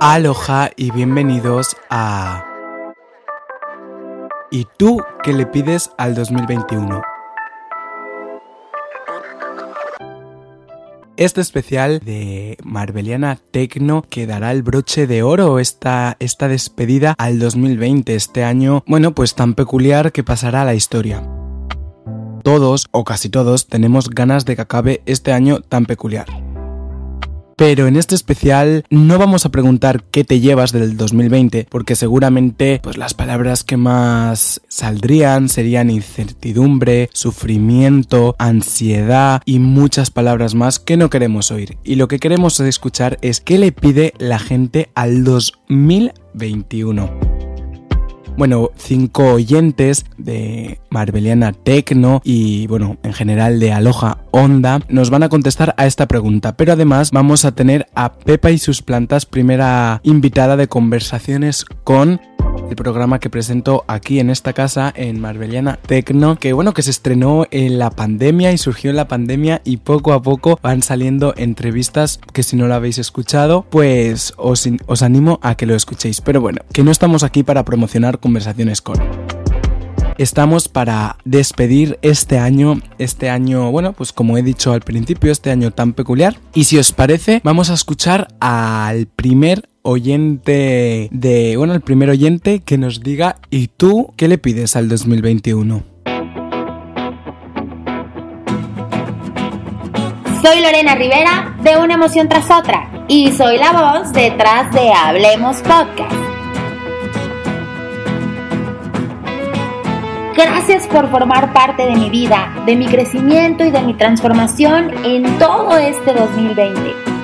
Aloha y bienvenidos a... ¿Y tú qué le pides al 2021? Este especial de Marbeliana Tecno que dará el broche de oro esta, esta despedida al 2020, este año, bueno, pues tan peculiar que pasará a la historia. Todos, o casi todos, tenemos ganas de que acabe este año tan peculiar. Pero en este especial no vamos a preguntar qué te llevas del 2020, porque seguramente pues las palabras que más saldrían serían incertidumbre, sufrimiento, ansiedad y muchas palabras más que no queremos oír. Y lo que queremos escuchar es qué le pide la gente al 2021 bueno, cinco oyentes de Marbeliana Tecno y, bueno, en general de Aloha Onda nos van a contestar a esta pregunta. Pero además vamos a tener a Pepa y sus plantas, primera invitada de conversaciones con el programa que presento aquí en esta casa en Marbeliana Tecno, que bueno, que se estrenó en la pandemia y surgió en la pandemia y poco a poco van saliendo entrevistas que si no lo habéis escuchado, pues os, os animo a que lo escuchéis. Pero bueno, que no estamos aquí para promocionar conversaciones con estamos para despedir este año, este año, bueno, pues como he dicho al principio, este año tan peculiar. Y si os parece, vamos a escuchar al primer oyente de, bueno, el primer oyente que nos diga, ¿y tú qué le pides al 2021? Soy Lorena Rivera de Una Emoción tras otra y soy la voz detrás de Hablemos Podcast. Gracias por formar parte de mi vida, de mi crecimiento y de mi transformación en todo este 2020.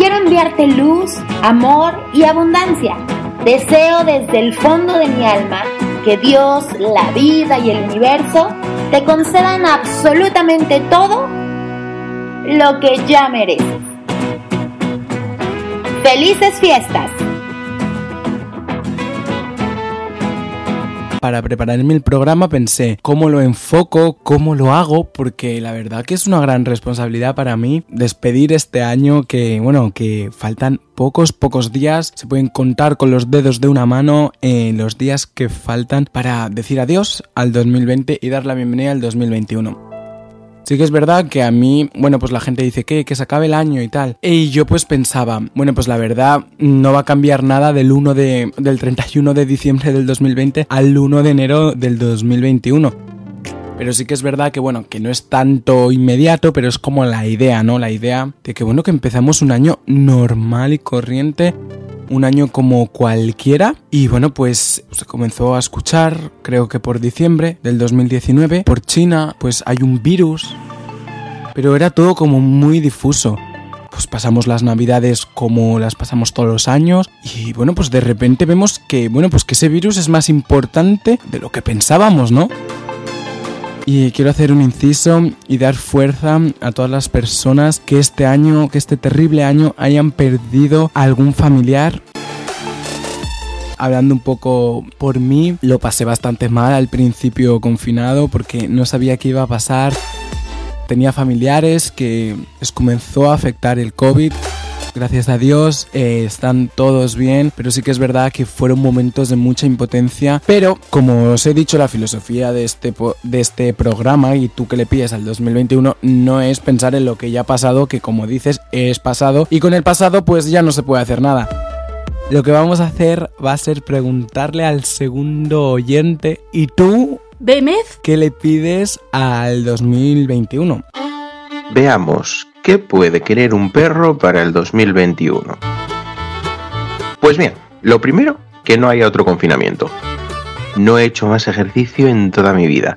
Quiero enviarte luz, amor y abundancia. Deseo desde el fondo de mi alma que Dios, la vida y el universo te concedan absolutamente todo lo que ya mereces. ¡Felices fiestas! Para prepararme el programa pensé cómo lo enfoco, cómo lo hago, porque la verdad que es una gran responsabilidad para mí despedir este año que, bueno, que faltan pocos, pocos días, se pueden contar con los dedos de una mano en los días que faltan para decir adiós al 2020 y dar la bienvenida al 2021. Sí que es verdad que a mí, bueno, pues la gente dice que, que se acabe el año y tal. Y yo pues pensaba, bueno, pues la verdad no va a cambiar nada del 1 de, del 31 de diciembre del 2020 al 1 de enero del 2021. Pero sí que es verdad que, bueno, que no es tanto inmediato, pero es como la idea, ¿no? La idea de que, bueno, que empezamos un año normal y corriente un año como cualquiera. Y bueno pues se comenzó a escuchar creo que por diciembre del 2019 por China pues hay un virus pero era todo como muy difuso. Pues pasamos las navidades como las pasamos todos los años y bueno pues de repente vemos que bueno pues que ese virus es más importante de lo que pensábamos no y quiero hacer un inciso y dar fuerza a todas las personas que este año, que este terrible año hayan perdido algún familiar hablando un poco por mí, lo pasé bastante mal al principio confinado porque no sabía qué iba a pasar. Tenía familiares que comenzó a afectar el COVID gracias a Dios, eh, están todos bien, pero sí que es verdad que fueron momentos de mucha impotencia. Pero, como os he dicho, la filosofía de este, de este programa y tú que le pides al 2021 no es pensar en lo que ya ha pasado, que como dices, es pasado, y con el pasado pues ya no se puede hacer nada. Lo que vamos a hacer va a ser preguntarle al segundo oyente, ¿y tú? ¿Demez? ¿Qué le pides al 2021? Veamos, ¿Qué puede querer un perro para el 2021? Pues bien, lo primero, que no haya otro confinamiento. No he hecho más ejercicio en toda mi vida.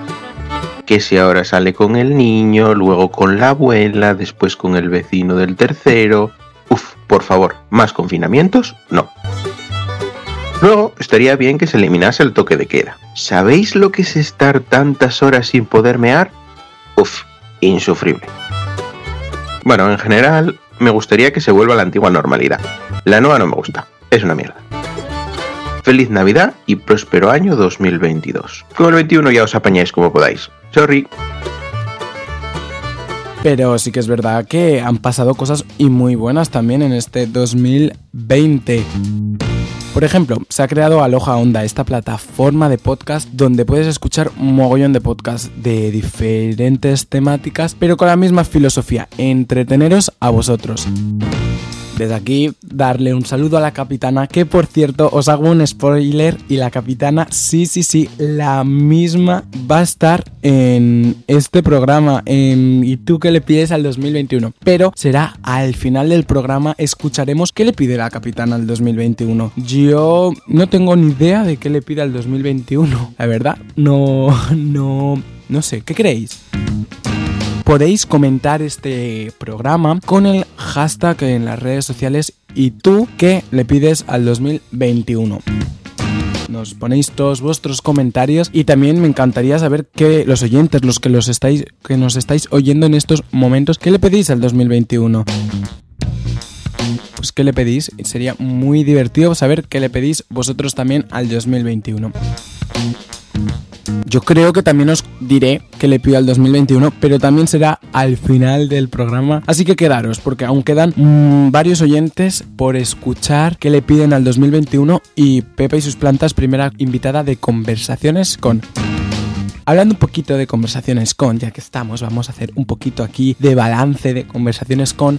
Que si ahora sale con el niño, luego con la abuela, después con el vecino del tercero. Uf, por favor, ¿más confinamientos? No. Luego, estaría bien que se eliminase el toque de queda. ¿Sabéis lo que es estar tantas horas sin poder mear? Uf, insufrible. Bueno, en general, me gustaría que se vuelva la antigua normalidad. La nueva no me gusta, es una mierda. Feliz Navidad y próspero año 2022. Con el 21 ya os apañáis como podáis. Sorry. Pero sí que es verdad que han pasado cosas y muy buenas también en este 2020. Por ejemplo, se ha creado Aloha Onda, esta plataforma de podcast donde puedes escuchar un mogollón de podcasts de diferentes temáticas, pero con la misma filosofía, entreteneros a vosotros. Desde aquí darle un saludo a la capitana, que por cierto os hago un spoiler y la capitana, sí, sí, sí, la misma va a estar en este programa, ¿Y tú qué le pides al 2021? Pero será al final del programa, escucharemos qué le pide la capitana al 2021. Yo no tengo ni idea de qué le pide al 2021, la verdad, no, no, no sé, ¿qué creéis? Podéis comentar este programa con el hashtag en las redes sociales y tú qué le pides al 2021 nos ponéis todos vuestros comentarios y también me encantaría saber que los oyentes, los que los estáis que nos estáis oyendo en estos momentos, ¿qué le pedís al 2021? Pues qué le pedís, sería muy divertido saber qué le pedís vosotros también al 2021. Yo creo que también os diré que le pido al 2021, pero también será al final del programa. Así que quedaros, porque aún quedan mm, varios oyentes por escuchar que le piden al 2021 y Pepe y sus plantas, primera invitada de conversaciones con... Hablando un poquito de conversaciones con, ya que estamos, vamos a hacer un poquito aquí de balance de conversaciones con.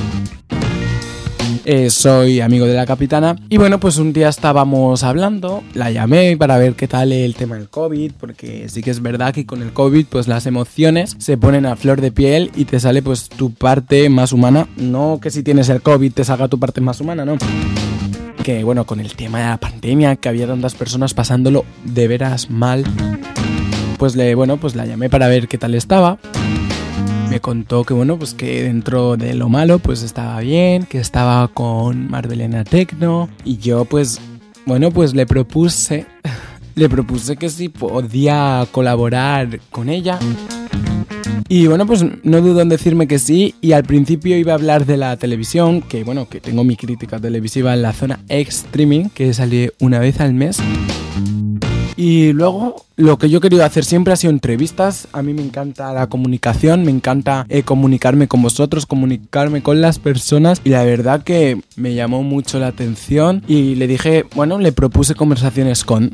Eh, soy amigo de la capitana. Y bueno, pues un día estábamos hablando, la llamé para ver qué tal el tema del COVID, porque sí que es verdad que con el COVID, pues las emociones se ponen a flor de piel y te sale pues tu parte más humana. No que si tienes el COVID te salga tu parte más humana, no que bueno, con el tema de la pandemia, que había tantas personas pasándolo de veras mal, pues le, bueno, pues la llamé para ver qué tal estaba me contó que bueno, pues que dentro de lo malo pues estaba bien, que estaba con Marvelena Tecno y yo pues bueno, pues le propuse le propuse que si podía colaborar con ella. Y bueno, pues no dudo en decirme que sí. Y al principio iba a hablar de la televisión, que bueno, que tengo mi crítica televisiva en la zona X-Streaming, que sale una vez al mes. Y luego lo que yo he querido hacer siempre ha sido entrevistas. A mí me encanta la comunicación, me encanta eh, comunicarme con vosotros, comunicarme con las personas. Y la verdad que me llamó mucho la atención y le dije, bueno, le propuse conversaciones con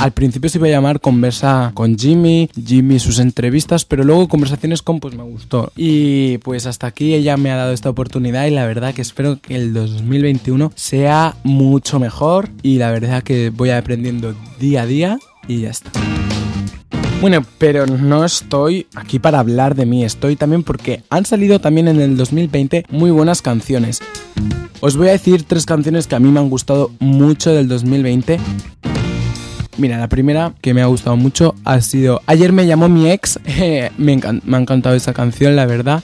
al principio se iba a llamar Conversa con Jimmy, Jimmy sus entrevistas, pero luego Conversaciones con pues me gustó. Y pues hasta aquí ella me ha dado esta oportunidad y la verdad que espero que el 2021 sea mucho mejor y la verdad que voy aprendiendo día a día y ya está. Bueno, pero no estoy aquí para hablar de mí, estoy también porque han salido también en el 2020 muy buenas canciones. Os voy a decir tres canciones que a mí me han gustado mucho del 2020 Mira, la primera que me ha gustado mucho ha sido Ayer me llamó mi ex. me, me ha encantado esa canción, la verdad.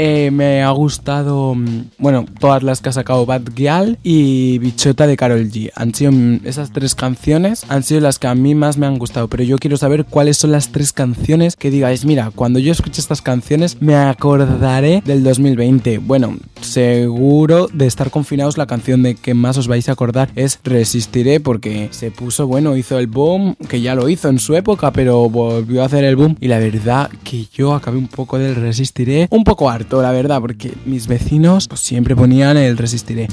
Eh, me ha gustado, mm, bueno, todas las que ha sacado Bad Gyal y Bichota de Carol G. Han sido mm, esas tres canciones, han sido las que a mí más me han gustado, pero yo quiero saber cuáles son las tres canciones que digáis, mira, cuando yo escuche estas canciones me acordaré del 2020. Bueno, seguro de estar confinados la canción de que más os vais a acordar es Resistiré porque se puso, bueno, hizo el boom, que ya lo hizo en su época, pero volvió a hacer el boom y la verdad que yo acabé un poco del Resistiré, un poco la verdad, porque mis vecinos pues, siempre ponían el resistiré.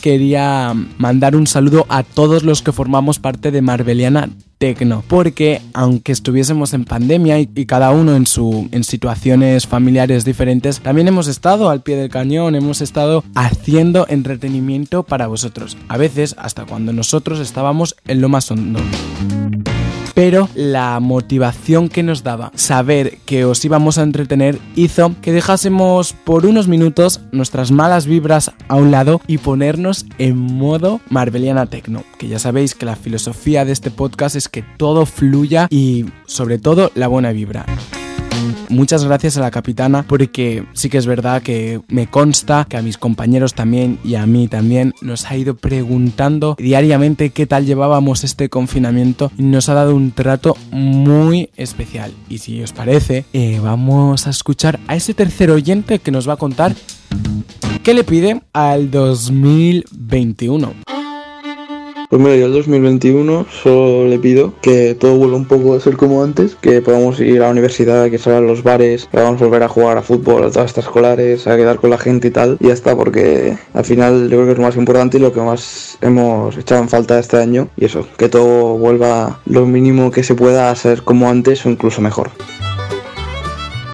Quería mandar un saludo a todos los que formamos parte de Marbeliana Tecno, porque aunque estuviésemos en pandemia y, y, cada uno en su en situaciones familiares diferentes, también hemos estado al pie del cañón, hemos estado haciendo entretenimiento para vosotros, a veces hasta cuando nosotros estábamos en lo más hondo pero la motivación que nos daba saber que os íbamos a entretener hizo que dejásemos por unos minutos nuestras malas vibras a un lado y ponernos en modo Marveliana Tecno, que ya sabéis que la filosofía de este podcast es que todo fluya y sobre todo la buena vibra. Muchas gracias a la capitana porque sí que es verdad que me consta que a mis compañeros también y a mí también nos ha ido preguntando diariamente qué tal llevábamos este confinamiento y nos ha dado un trato muy especial. Y si os parece, eh, vamos a escuchar a ese tercer oyente que nos va a contar qué le pide al 2021. Pues mira, yo el 2021 solo le pido que todo vuelva un poco a ser como antes, que podamos ir a la universidad, que salgan los bares, que a volver a jugar a fútbol, a todas estas escolares, a quedar con la gente y tal. Y ya está, porque al final yo creo que es lo más importante y lo que más hemos echado en falta este año. Y eso, que todo vuelva lo mínimo que se pueda a ser como antes o incluso mejor.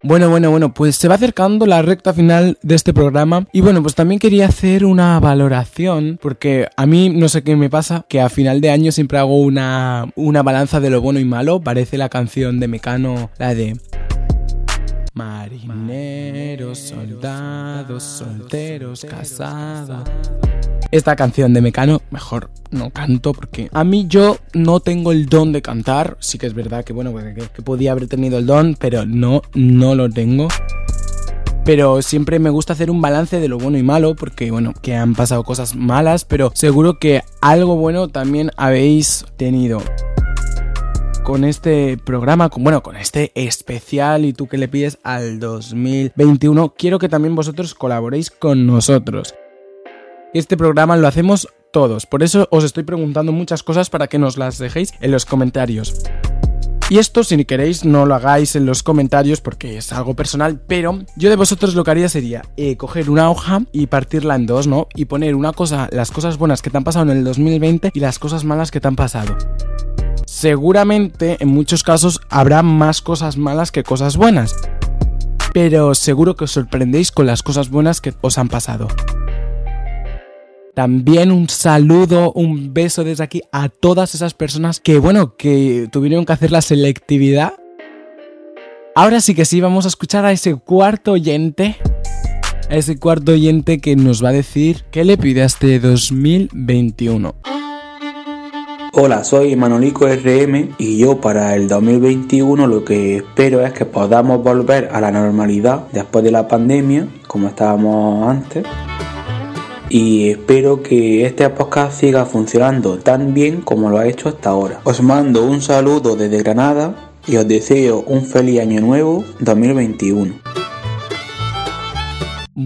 Bueno, bueno, bueno, pues se va acercando la recta final de este programa. Y bueno, pues también quería hacer una valoración porque a mí no sé qué me pasa, que a final de año siempre hago una, una balanza de lo bueno y malo, parece la canción de Mecano, la de... Marineros, soldados, solteros, casados. Esta canción de Mecano, mejor no canto porque a mí yo no tengo el don de cantar. Sí que es verdad que bueno, que, que podía haber tenido el don, pero no, no lo tengo pero siempre me gusta hacer un balance de lo bueno y malo porque bueno, que han pasado cosas malas, pero seguro que algo bueno también habéis tenido. Con este programa, con, bueno, con este especial y tú que le pides al 2021, quiero que también vosotros colaboréis con nosotros. Este programa lo hacemos todos, por eso os estoy preguntando muchas cosas para que nos las dejéis en los comentarios. Y esto, si queréis, no lo hagáis en los comentarios porque es algo personal, pero yo de vosotros lo que haría sería eh, coger una hoja y partirla en dos, ¿no? Y poner una cosa, las cosas buenas que te han pasado en el 2020 y las cosas malas que te han pasado. Seguramente, en muchos casos, habrá más cosas malas que cosas buenas. Pero seguro que os sorprendéis con las cosas buenas que os han pasado. También un saludo, un beso desde aquí a todas esas personas que, bueno, que tuvieron que hacer la selectividad. Ahora sí que sí, vamos a escuchar a ese cuarto oyente. A ese cuarto oyente que nos va a decir qué le pide a este 2021. Hola, soy Manolico RM y yo para el 2021 lo que espero es que podamos volver a la normalidad después de la pandemia, como estábamos antes y espero que este podcast siga funcionando tan bien como lo ha hecho hasta ahora. Os mando un saludo desde Granada y os deseo un feliz año nuevo 2021.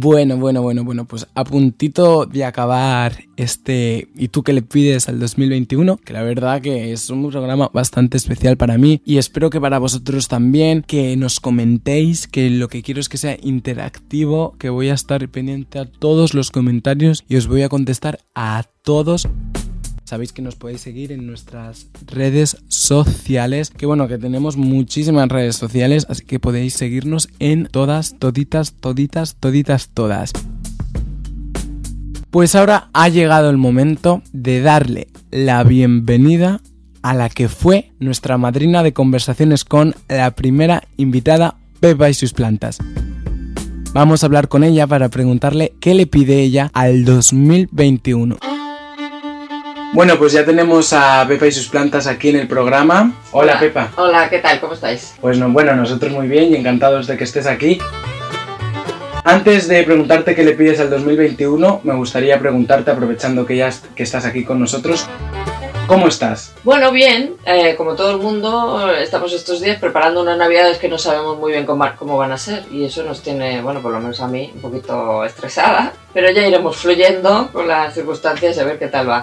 Bueno, bueno, bueno, bueno, pues a puntito de acabar este ¿Y tú qué le pides al 2021? Que la verdad que es un programa bastante especial para mí y espero que para vosotros también, que nos comentéis, que lo que quiero es que sea interactivo, que voy a estar pendiente a todos los comentarios y os voy a contestar a todos Sabéis que nos podéis seguir en nuestras redes sociales, que bueno, que tenemos muchísimas redes sociales, así que podéis seguirnos en todas, toditas, toditas, toditas, todas. Pues ahora ha llegado el momento de darle la bienvenida a la que fue nuestra madrina de conversaciones con la primera invitada, Pepa y sus plantas. Vamos a hablar con ella para preguntarle qué le pide ella al 2021. Bueno, pues ya tenemos a Pepa y sus plantas aquí en el programa. Hola, Pepa. Hola, ¿qué tal? ¿Cómo estáis? Pues no, bueno, nosotros muy bien y encantados de que estés aquí. Antes de preguntarte qué le pides al 2021, me gustaría preguntarte, aprovechando que ya que estás aquí con nosotros, ¿cómo estás? Bueno, bien, eh, como todo el mundo, estamos estos días preparando unas navidades que no sabemos muy bien cómo, cómo van a ser y eso nos tiene, bueno, por lo menos a mí, un poquito estresada, pero ya iremos fluyendo con las circunstancias y a ver qué tal va.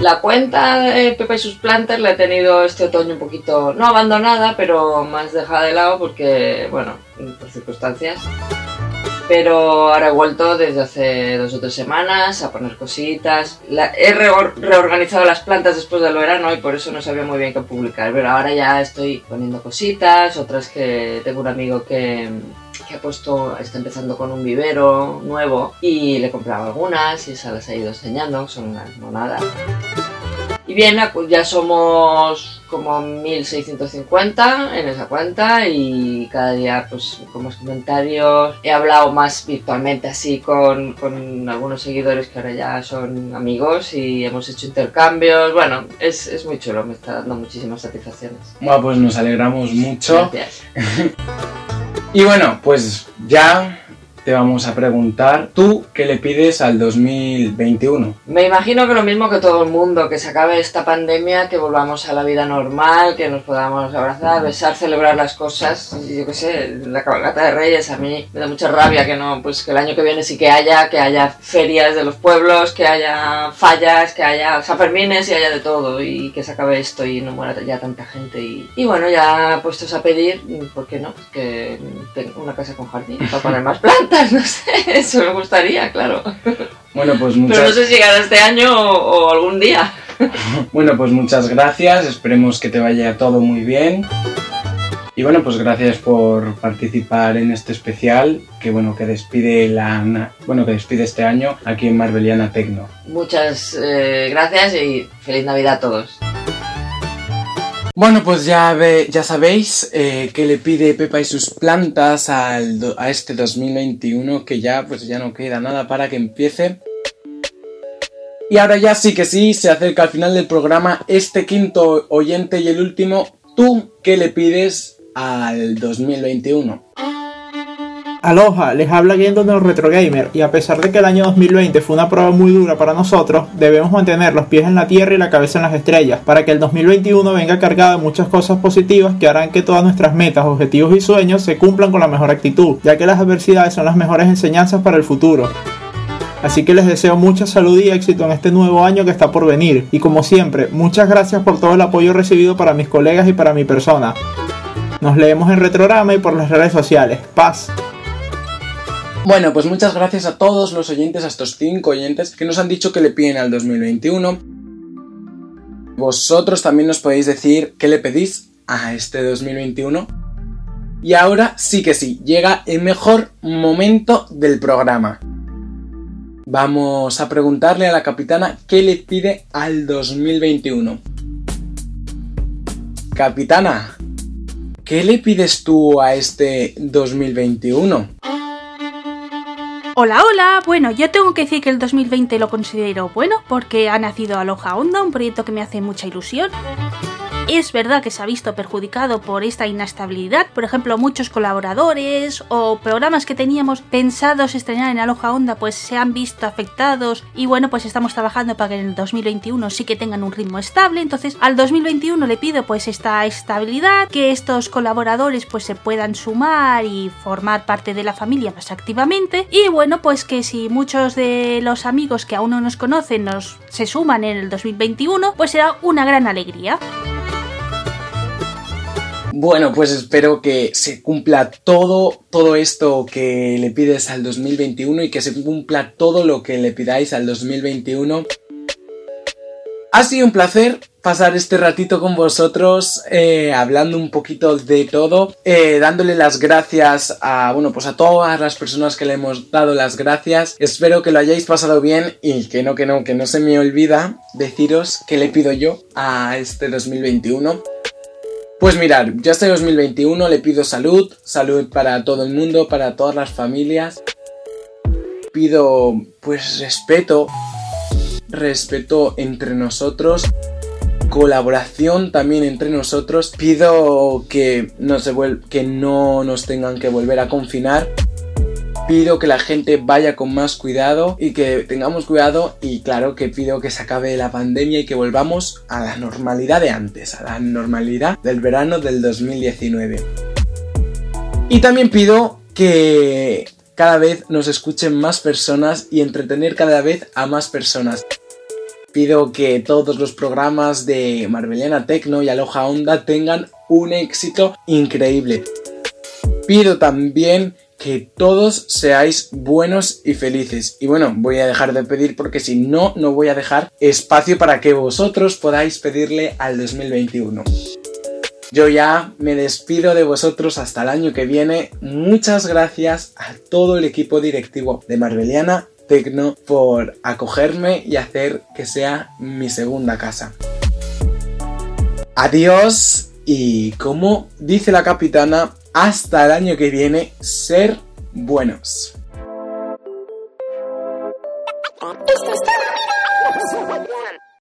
La cuenta de Pepa y sus plantas la he tenido este otoño un poquito, no abandonada, pero más dejada de lado porque, bueno, por circunstancias. Pero ahora he vuelto desde hace dos o tres semanas a poner cositas. he reorganizado las plantas después del verano y por eso no sabía muy bien qué publicar. Pero ahora ya estoy poniendo cositas, otras que tengo un amigo que, que ha puesto, está empezando con un vivero nuevo y le he comprado algunas y se las ha ido enseñando, son unas monadas. Y bien, ya somos como 1650 en esa cuenta y cada día pues con más comentarios. He hablado más virtualmente así con, con algunos seguidores que ahora ya son amigos y hemos hecho intercambios. Bueno, es, es muy chulo, me está dando muchísimas satisfacciones. Bueno, pues nos alegramos mucho. Gracias. Y bueno, pues ya te vamos a preguntar, ¿tú qué le pides al 2021? Me imagino que lo mismo que todo el mundo, que se acabe esta pandemia, que volvamos a la vida normal, que nos podamos abrazar, besar, celebrar las cosas. Yo qué sé, la cabalgata de Reyes a mí me da mucha rabia que no, pues que el año que viene sí que haya, que haya ferias de los pueblos, que haya fallas, que haya Sanfermines y haya de todo y que se acabe esto y no muera ya tanta gente. Y, bueno, ya puestos a pedir, ¿por qué no? Que tengo una casa con jardín para poner más plantas, no sé, eso me gustaría, claro. Bueno, pues Pero no muchas, sé si llegará este año o, o algún día. bueno, pues muchas gracias, esperemos que te vaya todo muy bien. Y bueno, pues gracias por participar en este especial que bueno, que despide la bueno, que despide este año aquí en Marbeliana Tecno. Muchas eh, gracias y feliz Navidad a todos. Bueno, pues ya, ve, ya sabéis eh, que le pide Pepa y sus plantas al a este 2021 que ya pues ya no queda nada para que empiece. Y ahora ya sí que sí, se acerca al final del programa este quinto oyente y el último. ¿Tú qué le pides al 2021? Aloha, les habla Gendo de Retro Gamer y a pesar de que el año 2020 fue una prueba muy dura para nosotros, debemos mantener los pies en la tierra y la cabeza en las estrellas para que el 2021 venga cargado de muchas cosas positivas que harán que todas nuestras metas, objetivos y sueños se cumplan con la mejor actitud, ya que las adversidades son las mejores enseñanzas para el futuro. Así que les deseo mucha salud y éxito en este nuevo año que está por venir. Y como siempre, muchas gracias por todo el apoyo recibido para mis colegas y para mi persona. Nos leemos en Retrograma y por las redes sociales. Paz. Bueno, pues muchas gracias a todos los oyentes, a estos cinco oyentes que nos han dicho que le piden al 2021. Vosotros también nos podéis decir qué le pedís a este 2021. Y ahora sí que sí, llega el mejor momento del programa. Vamos a preguntarle a la capitana qué le pide al 2021. Capitana, ¿qué le pides tú a este 2021? Hola, hola. Bueno, yo tengo que decir que el 2020 lo considero bueno porque ha nacido Aloha Onda, un proyecto que me hace mucha ilusión. Es verdad que se ha visto perjudicado por esta inestabilidad, por ejemplo, muchos colaboradores o programas que teníamos pensados estrenar en Aloha Onda pues se han visto afectados y bueno, pues estamos trabajando para que en el 2021 sí que tengan un ritmo estable, entonces al 2021 le pido pues esta estabilidad, que estos colaboradores pues se puedan sumar y formar parte de la familia más activamente y bueno, pues que si muchos de los amigos que aún no nos conocen nos se suman en el 2021, pues será una gran alegría. Bueno, pues espero que se cumpla todo, todo esto que le pides al 2021 y que se cumpla todo lo que le pidáis al 2021. Ha sido un placer pasar este ratito con vosotros, eh, hablando un poquito de todo, eh, dándole las gracias a, bueno, pues a todas las personas que le hemos dado las gracias. Espero que lo hayáis pasado bien y que no, que no, que no se me olvida deciros qué le pido yo a este 2021. Pues mirar, ya este 2021 le pido salud, salud para todo el mundo, para todas las familias. Pido pues respeto, respeto entre nosotros, colaboración también entre nosotros. Pido que no, se que no nos tengan que volver a confinar. Pido que la gente vaya con más cuidado y que tengamos cuidado y claro que pido que se acabe la pandemia y que volvamos a la normalidad de antes, a la normalidad del verano del 2019. Y también pido que cada vez nos escuchen más personas y entretener cada vez a más personas. Pido que todos los programas de Marbeliana Tecno y Aloha Onda tengan un éxito increíble. Pido también que todos seáis buenos y felices. Y bueno, voy a dejar de pedir porque si no, no voy a dejar espacio para que vosotros podáis pedirle al 2021. Yo ya me despido de vosotros hasta el año que viene. Muchas gracias a todo el equipo directivo de Marbeliana Tecno por acogerme y hacer que sea mi segunda casa. Adiós y como dice la capitana, hasta el año que viene, ser buenos.